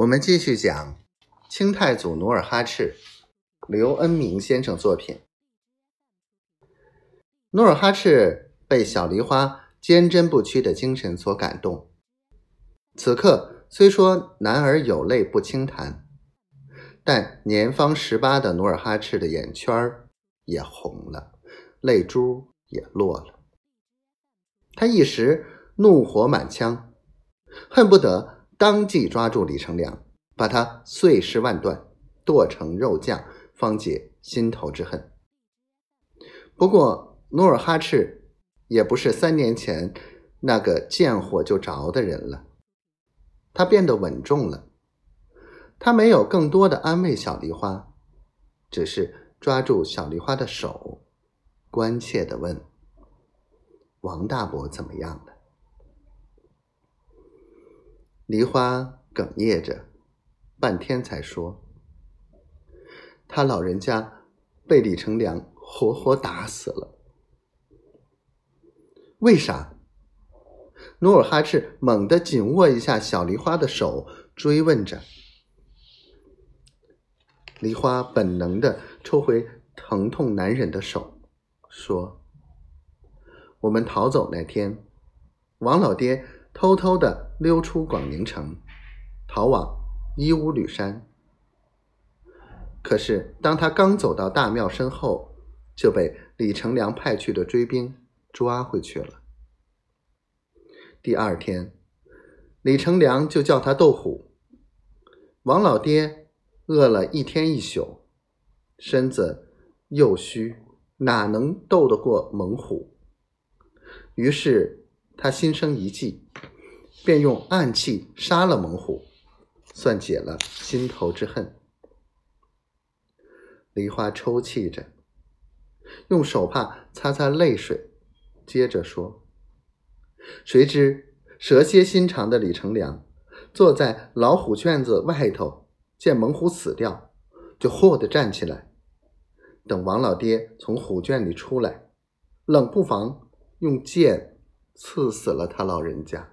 我们继续讲清太祖努尔哈赤，刘恩明先生作品。努尔哈赤被小梨花坚贞不屈的精神所感动，此刻虽说男儿有泪不轻弹，但年方十八的努尔哈赤的眼圈也红了，泪珠也落了。他一时怒火满腔，恨不得。当即抓住李成梁，把他碎尸万段，剁成肉酱，方解心头之恨。不过，努尔哈赤也不是三年前那个见火就着的人了，他变得稳重了。他没有更多的安慰小梨花，只是抓住小梨花的手，关切的问：“王大伯怎么样了？”梨花哽咽着，半天才说：“他老人家被李成梁活活打死了。”为啥？努尔哈赤猛地紧握一下小梨花的手，追问着。梨花本能的抽回疼痛难忍的手，说：“我们逃走那天，王老爹。”偷偷的溜出广宁城，逃往伊乌吕山。可是，当他刚走到大庙身后，就被李成梁派去的追兵抓回去了。第二天，李成梁就叫他斗虎。王老爹饿了一天一宿，身子又虚，哪能斗得过猛虎？于是。他心生一计，便用暗器杀了猛虎，算解了心头之恨。梨花抽泣着，用手帕擦擦泪水，接着说：“谁知蛇蝎心肠的李成梁，坐在老虎圈子外头，见猛虎死掉，就霍地站起来，等王老爹从虎圈里出来，冷不防用剑。”刺死了他老人家。